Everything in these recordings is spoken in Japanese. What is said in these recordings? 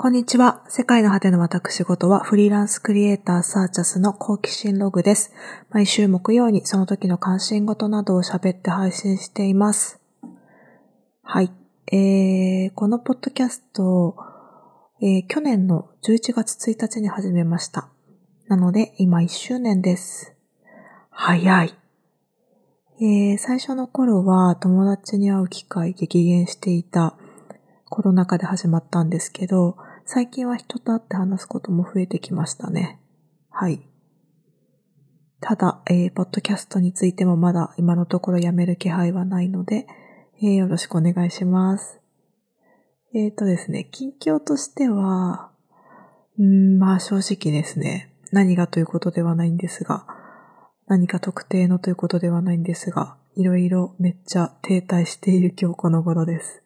こんにちは。世界の果ての私事はフリーランスクリエイターサーチャスの好奇心ログです。毎週木曜にその時の関心事などを喋って配信しています。はい。えー、このポッドキャスト、えー去年の11月1日に始めました。なので、今1周年です。早い。えー最初の頃は友達に会う機会激減していたコロナ禍で始まったんですけど、最近は人と会って話すことも増えてきましたね。はい。ただ、えーポッドキャストについてもまだ今のところやめる気配はないので、えーよろしくお願いします。えっ、とですね、近況としては、ん、まあ正直ですね、何がということではないんですが、何か特定のということではないんですが、いろいろめっちゃ停滞している今日この頃です。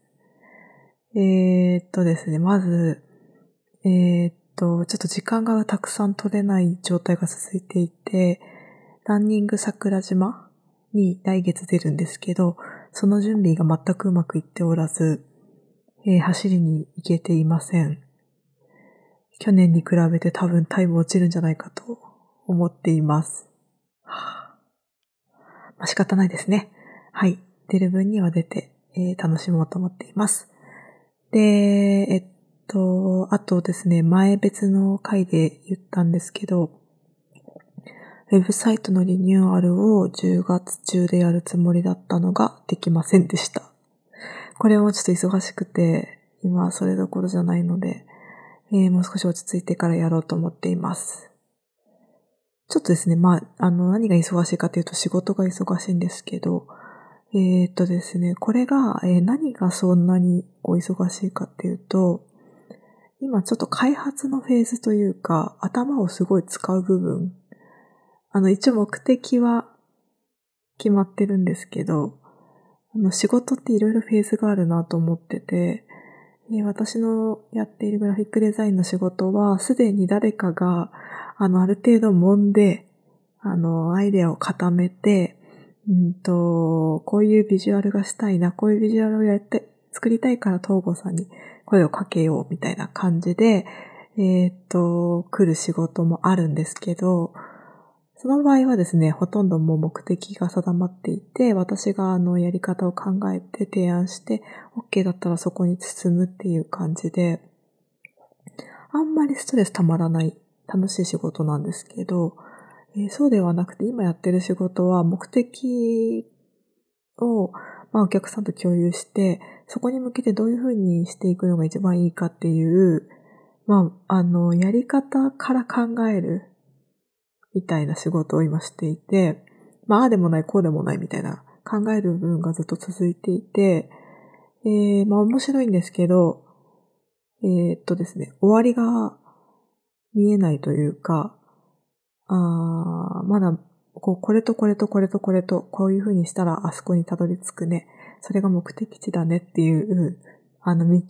えーっとですね、まず、えーっと、ちょっと時間がたくさん取れない状態が続いていて、ランニング桜島に来月出るんですけど、その準備が全くうまくいっておらず、えー走りに行けていません。去年に比べて多分タイム落ちるんじゃないかと思っています。まあ、仕方ないですね。はい。出る分には出て、えー楽しもうと思っています。で、えっと、あとですね、前別の回で言ったんですけど、ウェブサイトのリニューアルを10月中でやるつもりだったのができませんでした。これもちょっと忙しくて、今はそれどころじゃないので、えーもう少し落ち着いてからやろうと思っています。ちょっとですね、まあ、あの、何が忙しいかというと仕事が忙しいんですけど、えーっとですね、これが、えー何がそんなにこう忙しいかっていうと、今ちょっと開発のフェーズというか、頭をすごい使う部分。あの、一応目的は決まってるんですけど、あの、仕事っていろいろフェーズがあるなと思ってて、え私のやっているグラフィックデザインの仕事は、すでに誰かが、あの、ある程度揉んで、あの、アイデアを固めて、うんと、こういうビジュアルがしたいな、こういうビジュアルをやって、作りたいから東郷さんに声をかけようみたいな感じで、えっ、と、来る仕事もあるんですけど、その場合はですね、ほとんどもう目的が定まっていて、私があのやり方を考えて提案して、OK だったらそこに進むっていう感じで、あんまりストレスたまらない楽しい仕事なんですけど、えーそうではなくて今やってる仕事は目的を、まあ、お客さんと共有して、そこに向けてどういうふうにしていくのが一番いいかっていう、まあ、あの、やり方から考えるみたいな仕事を今していて、まあ、ああでもない、こうでもないみたいな考える部分がずっと続いていて、えー、まあ面白いんですけど、えーっとですね、終わりが見えないというか、あーまだ、こう、これとこれとこれとこれと、こういう風にしたらあそこにたどり着くね。それが目的地だねっていう、あの、道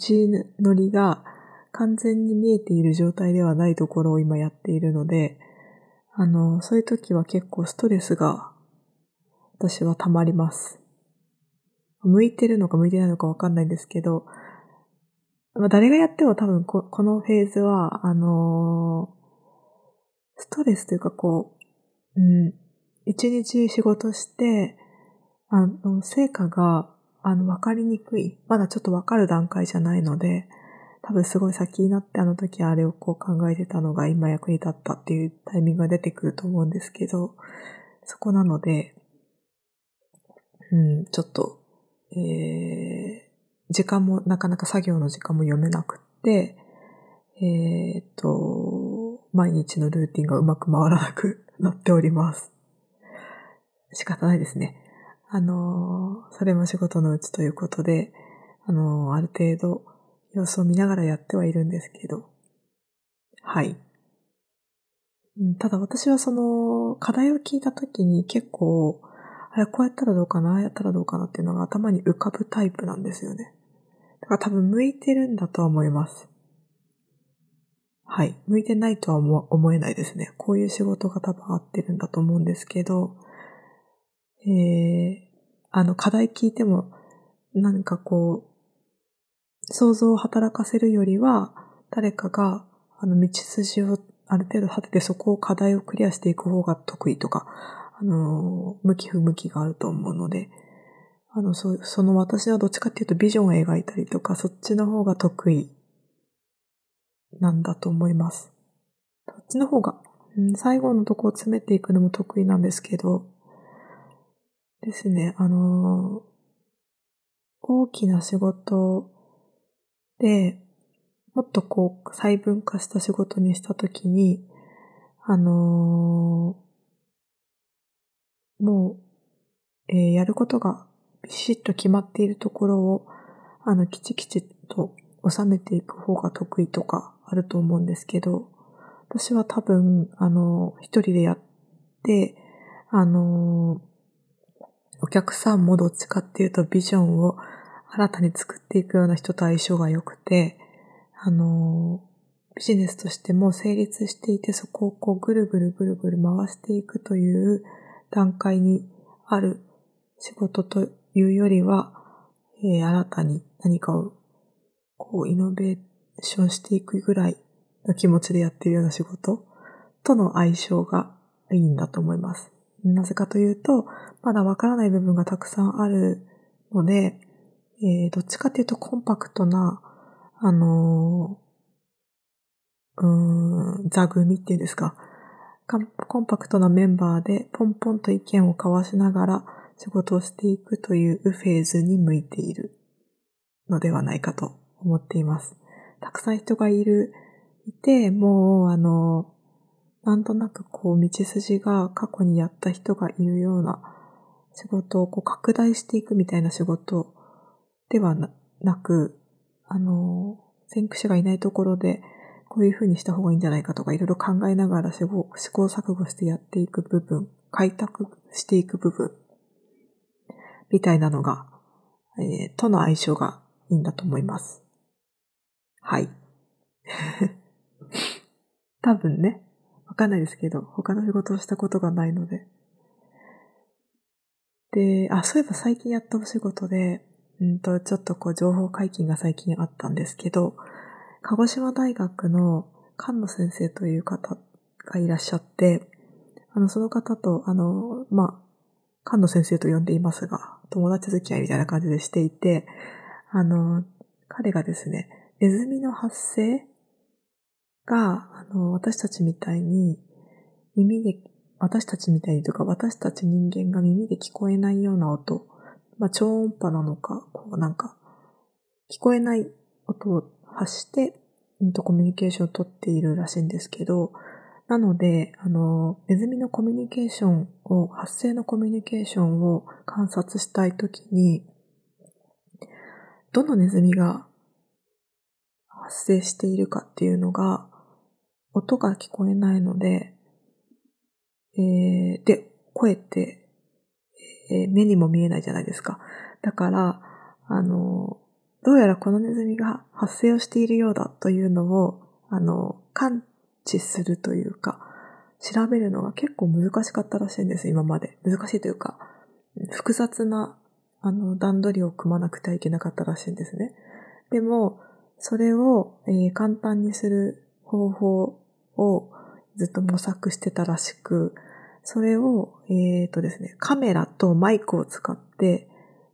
のりが完全に見えている状態ではないところを今やっているので、あの、そういう時は結構ストレスが私は溜まります。向いてるのか向いてないのかわかんないんですけど、まあ、誰がやっても多分ここのフェーズは、あのーストレスというかこう、うん、一日仕事して、あの、成果が、あの、わかりにくい。まだちょっとわかる段階じゃないので、多分すごい先になってあの時あれをこう考えてたのが今役に立ったっていうタイミングが出てくると思うんですけど、そこなので、うん、ちょっと、えー、時間も、なかなか作業の時間も読めなくって、えーっと、毎日のルーティンがうまく回らなくなっております。仕方ないですね。あの、それも仕事のうちということで、あの、ある程度様子を見ながらやってはいるんですけど、はい。ただ私はその課題を聞いたときに結構、あれこうやったらどうかな、ああやったらどうかなっていうのが頭に浮かぶタイプなんですよね。だから多分向いてるんだとは思います。はい。向いてないとは思えないですね。こういう仕事が多分合ってるんだと思うんですけど、えー、あの、課題聞いても、なんかこう、想像を働かせるよりは、誰かが、あの、道筋をある程度立ててそこを課題をクリアしていく方が得意とか、あの、向き不向きがあると思うので、あの、そその私はどっちかっていうとビジョンを描いたりとか、そっちの方が得意なんだと思います。そっちの方が、うん、最後のとこを詰めていくのも得意なんですけど、ですね、あの大きな仕事で、もっとこう細分化した仕事にしたときに、あのー、もう、えー、やることがビシッと決まっているところを、あの、きちきちと収めていく方が得意とかあると思うんですけど、私は多分、あの、一人でやって、あの、お客さんもどっちかっていうとビジョンを新たに作っていくような人と相性が良くて、あの、ビジネスとしても成立していて、そこをこうぐるぐるぐるぐる回していくという段階にある仕事というよりは、えー、新たに何かをこうイノベーションしていくぐらいの気持ちでやっているような仕事との相性がいいんだと思います。なぜかというと、まだわからない部分がたくさんあるので、えー、どっちかというとコンパクトな、あのー、うーん、座組っていうんですか、コンパクトなメンバーでポンポンと意見を交わしながら仕事をしていくというフェーズに向いているのではないかと思っています。たくさん人がいる、いて、もう、あの、なんとなくこう、道筋が過去にやった人がいるような仕事をこう拡大していくみたいな仕事ではなく、あの、先駆者がいないところで、こういう風にした方がいいんじゃないかとか、いろいろ考えながら試行錯誤してやっていく部分、開拓していく部分、みたいなのが、えー、との相性がいいんだと思います。はい。多分ね。わかんないですけど、他の仕事をしたことがないので。で、あ、そういえば最近やったお仕事で、うんと、ちょっとこう情報解禁が最近あったんですけど、鹿児島大学の菅野先生という方がいらっしゃって、あの、その方と、あの、まあ、菅野先生と呼んでいますが、友達付き合いみたいな感じでしていて、あの、彼がですね、ネズミの発生が、あの、私たちみたいに耳で、私たちみたいにとか、私たち人間が耳で聞こえないような音、まあ、超音波なのか、こうなんか、聞こえない音を発して、うんとコミュニケーションをとっているらしいんですけど、なので、あの、ネズミのコミュニケーションを、発生のコミュニケーションを観察したいときに、どのネズミが発生しているかっていうのが、音が聞こえないので、えー、で、声って、えー、目にも見えないじゃないですか。だから、あの、どうやらこのネズミが発生をしているようだというのを、あの、感知するというか、調べるのが結構難しかったらしいんです、今まで。難しいというか、複雑な、あの、段取りを組まなくてはいけなかったらしいんですね。でも、それを、えー、簡単にする方法をずっと模索してたらしく、それを、えっ、ー、とですね、カメラとマイクを使って、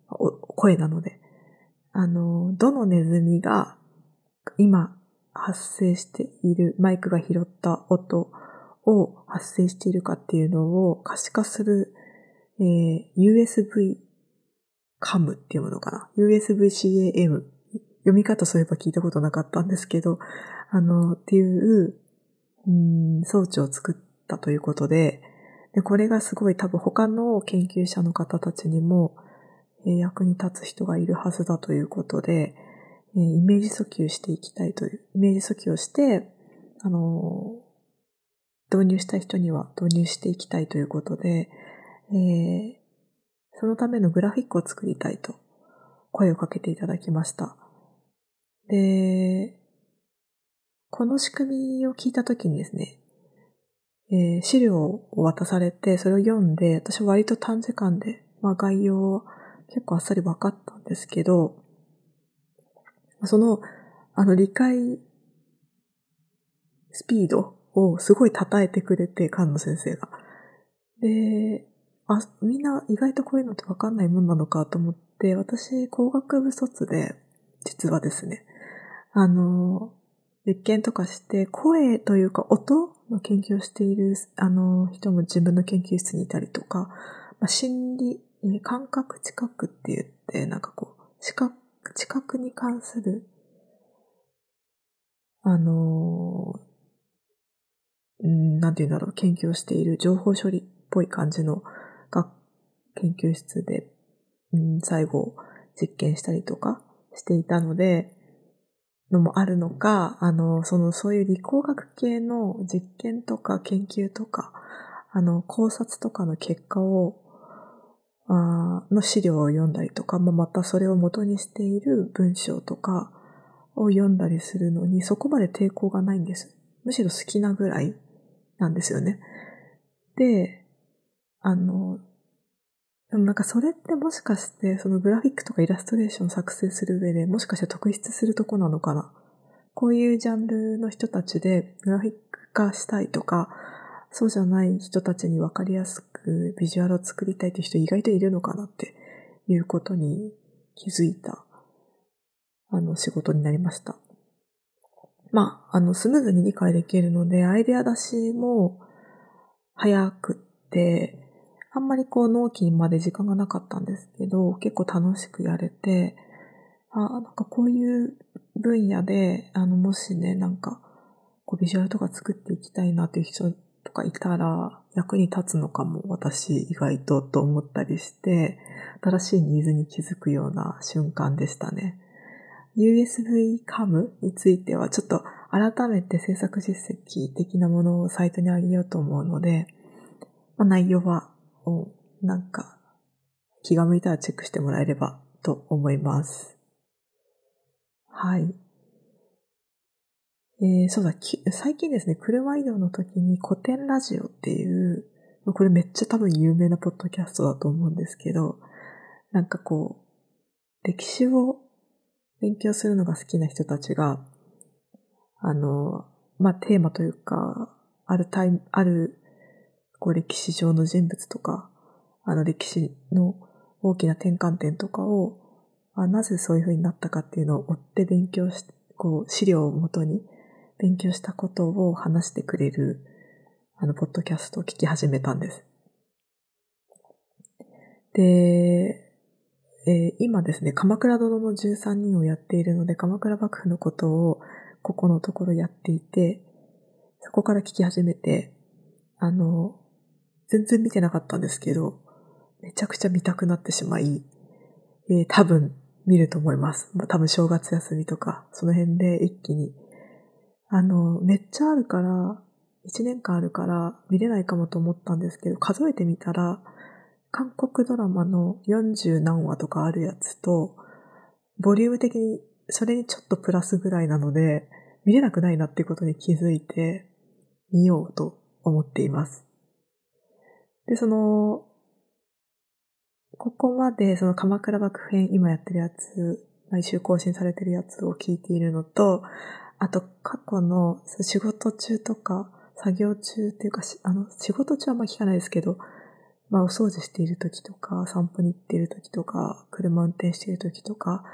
声なので、あの、どのネズミが今発生している、マイクが拾った音を発生しているかっていうのを可視化する、えー、USB CAM っていうものかな？USB CAM。読み方そういえば聞いたことなかったんですけど、あの、っていう、装置を作ったということで、で、これがすごい多分他の研究者の方たちにも、えー、役に立つ人がいるはずだということで、えー、イメージ訴求していきたいという、イメージ訴求をして、あのー、導入した人には導入していきたいということで、えー、そのためのグラフィックを作りたいと声をかけていただきました。で、この仕組みを聞いたときにですね、えー、資料を渡されて、それを読んで、私は割と短時間で、まあ概要を結構あっさり分かったんですけど、その、あの理解スピードをすごい称えてくれて、菅野先生が。で、あ、みんな意外とこういうのってわかんないもんなのかと思って、私、工学部卒で、実はですね、あの、実験とかして、声というか音の研究をしている、あの、人も自分の研究室にいたりとか、まあ、心理、感覚知覚って言って、なんかこう、視覚、知覚に関する、あの、うん、なんて言うんだろう、研究をしている情報処理っぽい感じの学研究室で、うん、最後実験したりとかしていたので、のもあるのか、あの、その、そういう理工学系の実験とか研究とか、あの、考察とかの結果を、あの資料を読んだりとか、まあ、またそれを元にしている文章とかを読んだりするのに、そこまで抵抗がないんです。むしろ好きなぐらいなんですよね。で、あの、でもなんかそれってもしかしてそのグラフィックとかイラストレーション作成する上でもしかして特筆するとこなのかな？こういうジャンルの人たちでグラフィック化したいとか、そうじゃない人たちにわかりやすくビジュアルを作りたいという人意外といるのかなっていうことに気づいた、あの仕事になりました。まあ、あの、スムーズに理解できるので、アイデア出しも早くって、あんまりこう納期まで時間がなかったんですけど、結構楽しくやれて、あ、なんかこういう分野で、あの、もしね、なんか、こうビジュアルとか作っていきたいなっていう人とかいたら、役に立つのかも私意外とと思ったりして、新しいニーズに気づくような瞬間でしたね。USB カムについてはちょっと改めて制作実績的なものをサイトに上げようと思うので、まあ、内容はをなんか気が向いたらチェックしてもらえればと思います。はい。えー、そうだ、最近ですね、車移動の時に古典ラジオっていう、これめっちゃ多分有名なポッドキャストだと思うんですけど、なんかこう、歴史を勉強するのが好きな人たちが、あの、まあ、テーマというか、あるタイム、ある、こう、歴史上の人物とか、あの、歴史の大きな転換点とかを、あなぜそういう風になったかっていうのを追って勉強し、こう、資料をもとに勉強したことを話してくれる、あの、ポッドキャストを聞き始めたんです。で、えー、今ですね、鎌倉殿の13人をやっているので、鎌倉幕府のことをここのところやっていて、そこから聞き始めて、あの、全然見てなかったんですけど、めちゃくちゃ見たくなってしまい、えー、多分見ると思います。まあ、多分正月休みとか、その辺で一気に。あの、めっちゃあるから、1年間あるから見れないかもと思ったんですけど、数えてみたら、韓国ドラマの40何話とかあるやつと、ボリューム的にそれにちょっとプラスぐらいなので、見れなくないなっていうことに気づいて、見ようと思っています。で、その、ここまでその鎌倉幕府編今やってるやつ、毎週更新されてるやつを聞いているのと、あと過去の仕事中とか作業中っていうか、あの、仕事中はあんま聞かないですけど、まあ、お掃除している時とか、散歩に行っている時とか、車運転している時とか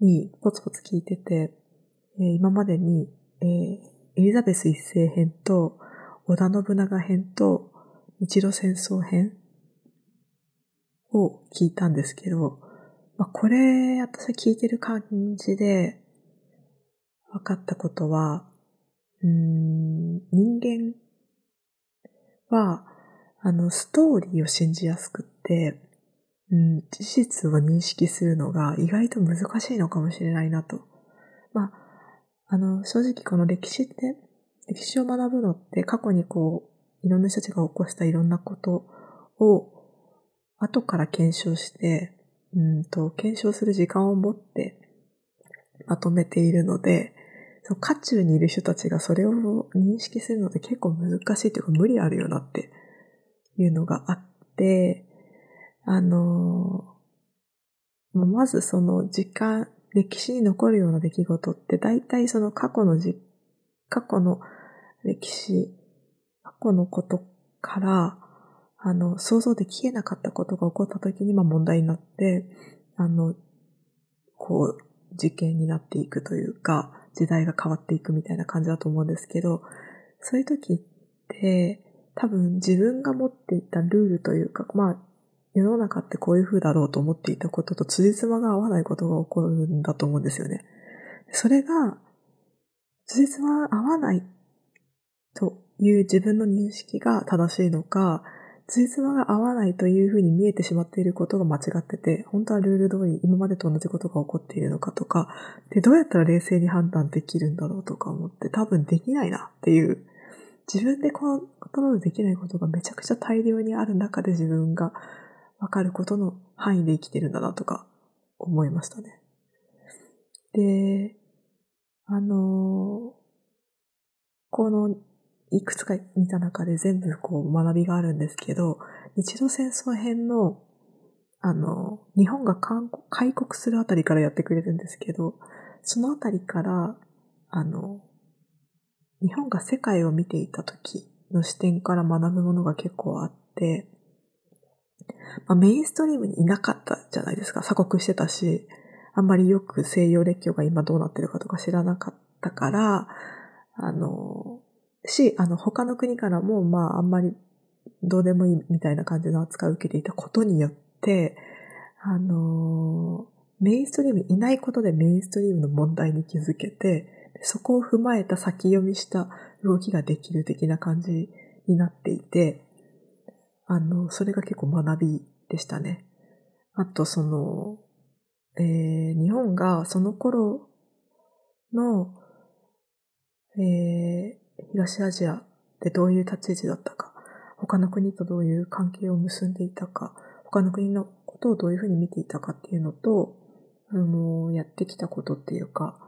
にポツポツ聞いてて、えー、今までに、えー、エリザベス一世編と、織田信長編と、日露戦争編を聞いたんですけど、まあ、これ、私聞いてる感じで、分かったことは、うん、人間は、あの、ストーリーを信じやすくって、うん、事実を認識するのが意外と難しいのかもしれないなと。まあ、あの、正直この歴史って、歴史を学ぶのって過去にこう、いろんな人たちが起こしたいろんなことを後から検証して、うんと、検証する時間を持ってまとめているので、その渦中にいる人たちがそれを認識するのって結構難しいというか無理あるよなっていうのがあって、あの、まずその時間、歴史に残るような出来事って大体その過去のじ、過去の歴史、去のことから、あの、想像できえなかったことが起こった時に、まあ問題になって、あの、こう、事件になっていくというか、時代が変わっていくみたいな感じだと思うんですけど、そういう時って、多分自分が持っていたルールというか、まあ、世の中ってこういう風だろうと思っていたことと辻褄が合わないことが起こるんだと思うんですよね。それが、辻褄合わないという自分の認識が正しいのか、辻褄が合わないというふうに見えてしまっていることが間違ってて、本当はルール通り今までと同じことが起こっているのかとか、で、どうやったら冷静に判断できるんだろうとか思って多分できないなっていう、自分でコントロールできないことがめちゃくちゃ大量にある中で自分がわかることの範囲で生きてるんだなとか思いましたね。で、あのこのいくつか見た中で全部こう学びがあるんですけど、日露戦争編の、あの、日本が開国するあたりからやってくれるんですけど、そのあたりから、あの、日本が世界を見ていた時の視点から学ぶものが結構あって、まあ、メインストリームにいなかったじゃないですか。鎖国してたし、あんまりよく西洋列強が今どうなってるかとか知らなかったから、あの、し、あの、他の国からも、まあ、あんまりどうでもいいみたいな感じの扱いを受けていたことによって、あの、メインストリームにいないことでメインストリームの問題に気づけて、そこを踏まえた先読みした動きができる的な感じになっていて、あの、それが結構学びでしたね。あと、その、えー、日本がその頃の、えー、東アジアでどういう立ち位置だったか、他の国とどういう関係を結んでいたか、他の国のことをどういうふうに見ていたかっていうのと、あの、やってきたことっていうか、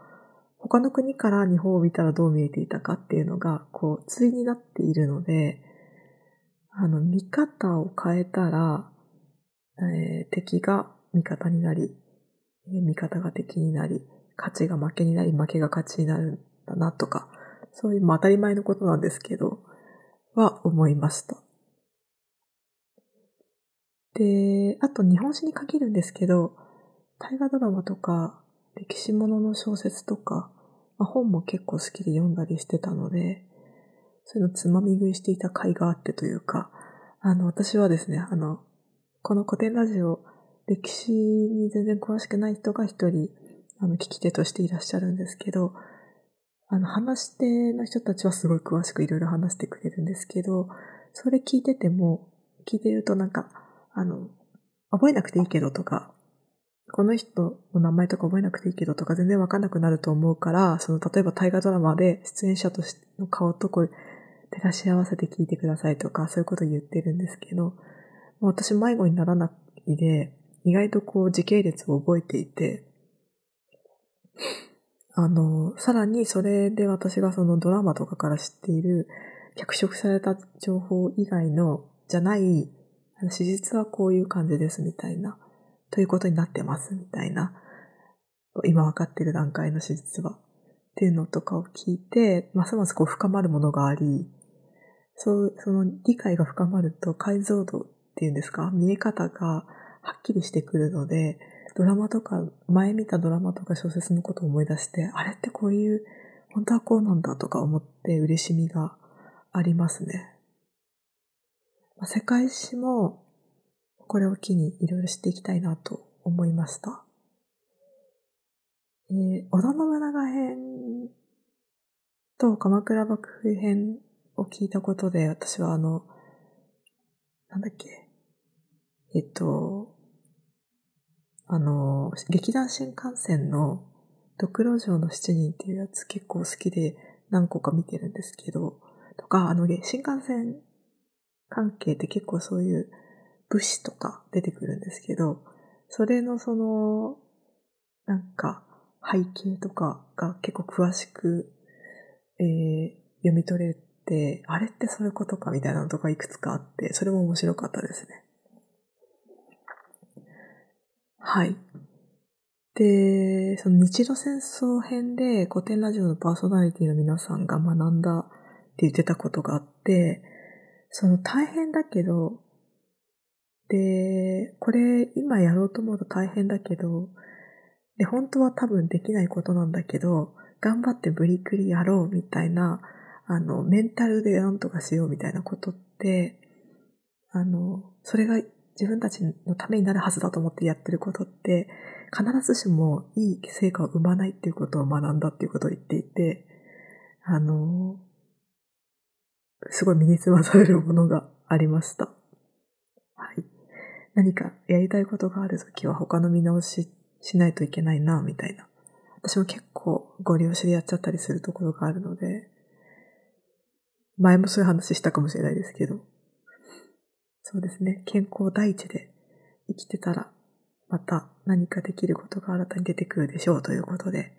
他の国から日本を見たらどう見えていたかっていうのが、こう、対になっているので、あの、見方を変えたら、えー、敵が味方になり、えー、味方が敵になり、勝ちが負けになり、負けが勝ちになるんだなとか、そういう、まあ当たり前のことなんですけど、は思いました。で、あと日本史に限るんですけど、大河ドラマとか、歴史ものの小説とか、まあ、本も結構好きで読んだりしてたので、そういうのつまみ食いしていた甲斐があってというか、あの、私はですね、あの、この古典ラジオ、歴史に全然詳しくない人が一人、あの、聞き手としていらっしゃるんですけど、あの、話し手の人たちはすごい詳しくいろいろ話してくれるんですけど、それ聞いてても、聞いてるとなんか、あの、覚えなくていいけどとか、この人の名前とか覚えなくていいけどとか全然わかんなくなると思うから、その、例えば大河ドラマで出演者としての顔とこう、照らし合わせて聞いてくださいとか、そういうこと言ってるんですけど、私迷子にならないで、意外とこう時系列を覚えていて、あの、さらにそれで私がそのドラマとかから知っている脚色された情報以外の、じゃない、史実はこういう感じですみたいな、ということになってますみたいな、今わかっている段階の史実は、っていうのとかを聞いて、ますますこう深まるものがあり、そう、その理解が深まると解像度っていうんですか、見え方がはっきりしてくるので、ドラマとか、前見たドラマとか小説のことを思い出して、あれってこういう、本当はこうなんだとか思って嬉しみがありますね。まあ、世界史も、これを機にいろいろ知っていきたいなと思いました。えー、織田信長編と鎌倉幕府編を聞いたことで、私はあの、なんだっけ、えっと、あの、劇団新幹線のドクロ城の七人っていうやつ結構好きで何個か見てるんですけど、とか、あの、新幹線関係って結構そういう武士とか出てくるんですけど、それのその、なんか背景とかが結構詳しく、えー、読み取れて、あれってそういうことかみたいなのとかいくつかあって、それも面白かったですね。はい。で、その日露戦争編で古典ラジオのパーソナリティの皆さんが学んだって言ってたことがあって、その大変だけど、で、これ今やろうと思うと大変だけど、で、本当は多分できないことなんだけど、頑張ってブリクリやろうみたいな、あの、メンタルでなんとかしようみたいなことって、あの、それが自分たちのためになるはずだと思ってやってることって、必ずしもいい成果を生まないっていうことを学んだっていうことを言っていて、あの、すごい身につまされるものがありました。はい。何かやりたいことがあるときは他の見直ししないといけないな、みたいな。私も結構ご利用しでやっちゃったりするところがあるので、前もそういう話したかもしれないですけど、そうですね、健康第一で生きてたら、また何かできることが新たに出てくるでしょうということで、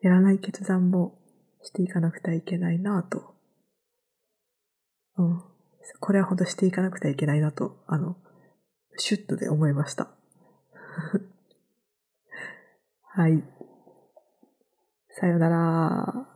やらない決断もしていかなくてはいけないなと。うん。これは本当していかなくてはいけないなと、あの、シュッとで思いました。はい。さよなら。